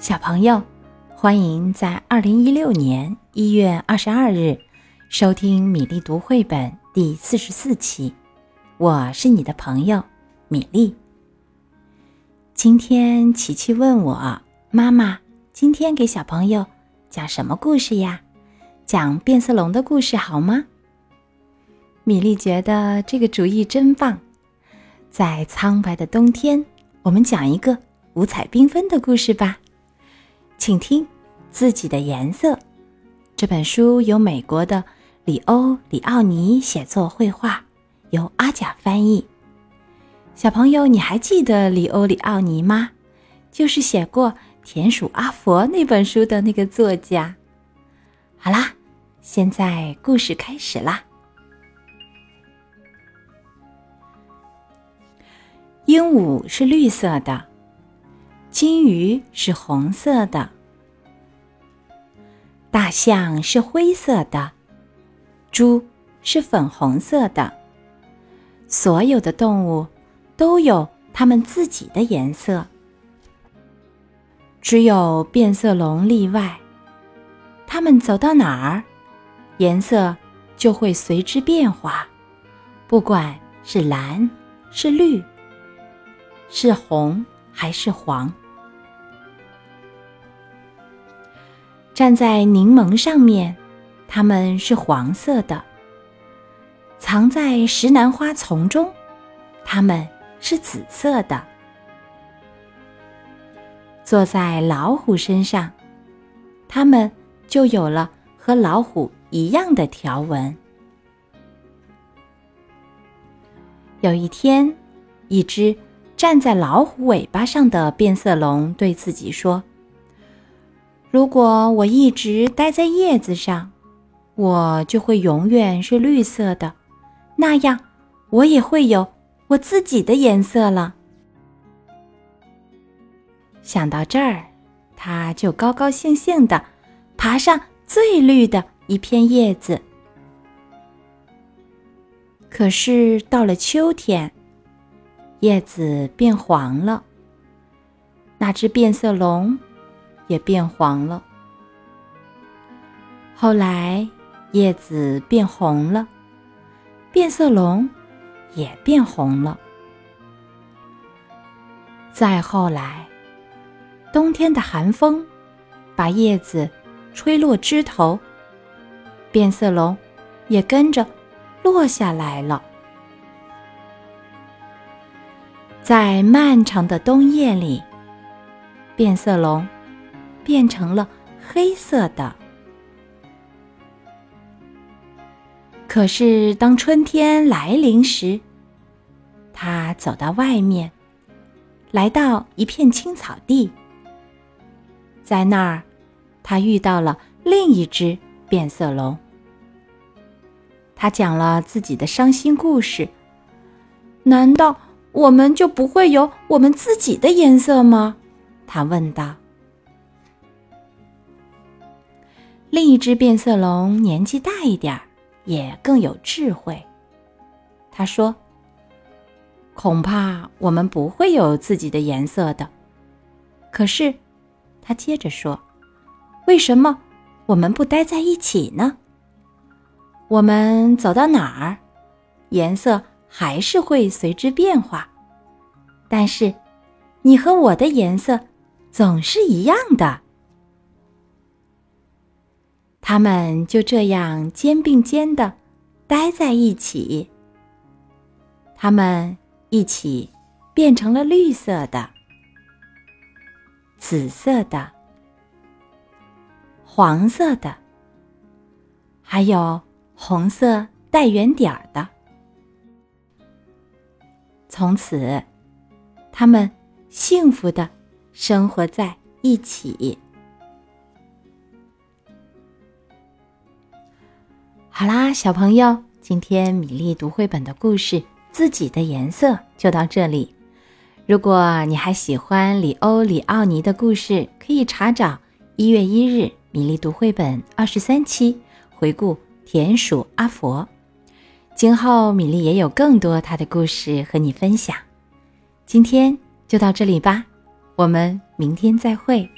小朋友，欢迎在二零一六年一月二十二日收听米粒读绘本第四十四期。我是你的朋友米粒。今天琪琪问我妈妈：“今天给小朋友讲什么故事呀？讲变色龙的故事好吗？”米粒觉得这个主意真棒。在苍白的冬天，我们讲一个五彩缤纷的故事吧。请听《自己的颜色》这本书由美国的里欧·里奥尼写作绘画，由阿甲翻译。小朋友，你还记得里欧·里奥尼吗？就是写过《田鼠阿佛》那本书的那个作家。好啦，现在故事开始啦。鹦鹉是绿色的。金鱼是红色的，大象是灰色的，猪是粉红色的。所有的动物都有它们自己的颜色，只有变色龙例外。它们走到哪儿，颜色就会随之变化，不管是蓝，是绿，是红。还是黄。站在柠檬上面，它们是黄色的；藏在石楠花丛中，它们是紫色的；坐在老虎身上，它们就有了和老虎一样的条纹。有一天，一只。站在老虎尾巴上的变色龙对自己说：“如果我一直待在叶子上，我就会永远是绿色的，那样我也会有我自己的颜色了。”想到这儿，他就高高兴兴的爬上最绿的一片叶子。可是到了秋天。叶子变黄了，那只变色龙也变黄了。后来叶子变红了，变色龙也变红了。再后来，冬天的寒风把叶子吹落枝头，变色龙也跟着落下来了。在漫长的冬夜里，变色龙变成了黑色的。可是，当春天来临时，他走到外面，来到一片青草地。在那儿，他遇到了另一只变色龙。他讲了自己的伤心故事。难道？我们就不会有我们自己的颜色吗？他问道。另一只变色龙年纪大一点儿，也更有智慧。他说：“恐怕我们不会有自己的颜色的。”可是，他接着说：“为什么我们不待在一起呢？我们走到哪儿，颜色……”还是会随之变化，但是，你和我的颜色总是一样的。他们就这样肩并肩的待在一起。他们一起变成了绿色的、紫色的、黄色的，还有红色带圆点儿的。从此，他们幸福的生活在一起。好啦，小朋友，今天米粒读绘本的故事《自己的颜色》就到这里。如果你还喜欢里欧里奥尼的故事，可以查找一月一日米粒读绘本二十三期，回顾田鼠阿佛。今后米粒也有更多他的故事和你分享，今天就到这里吧，我们明天再会。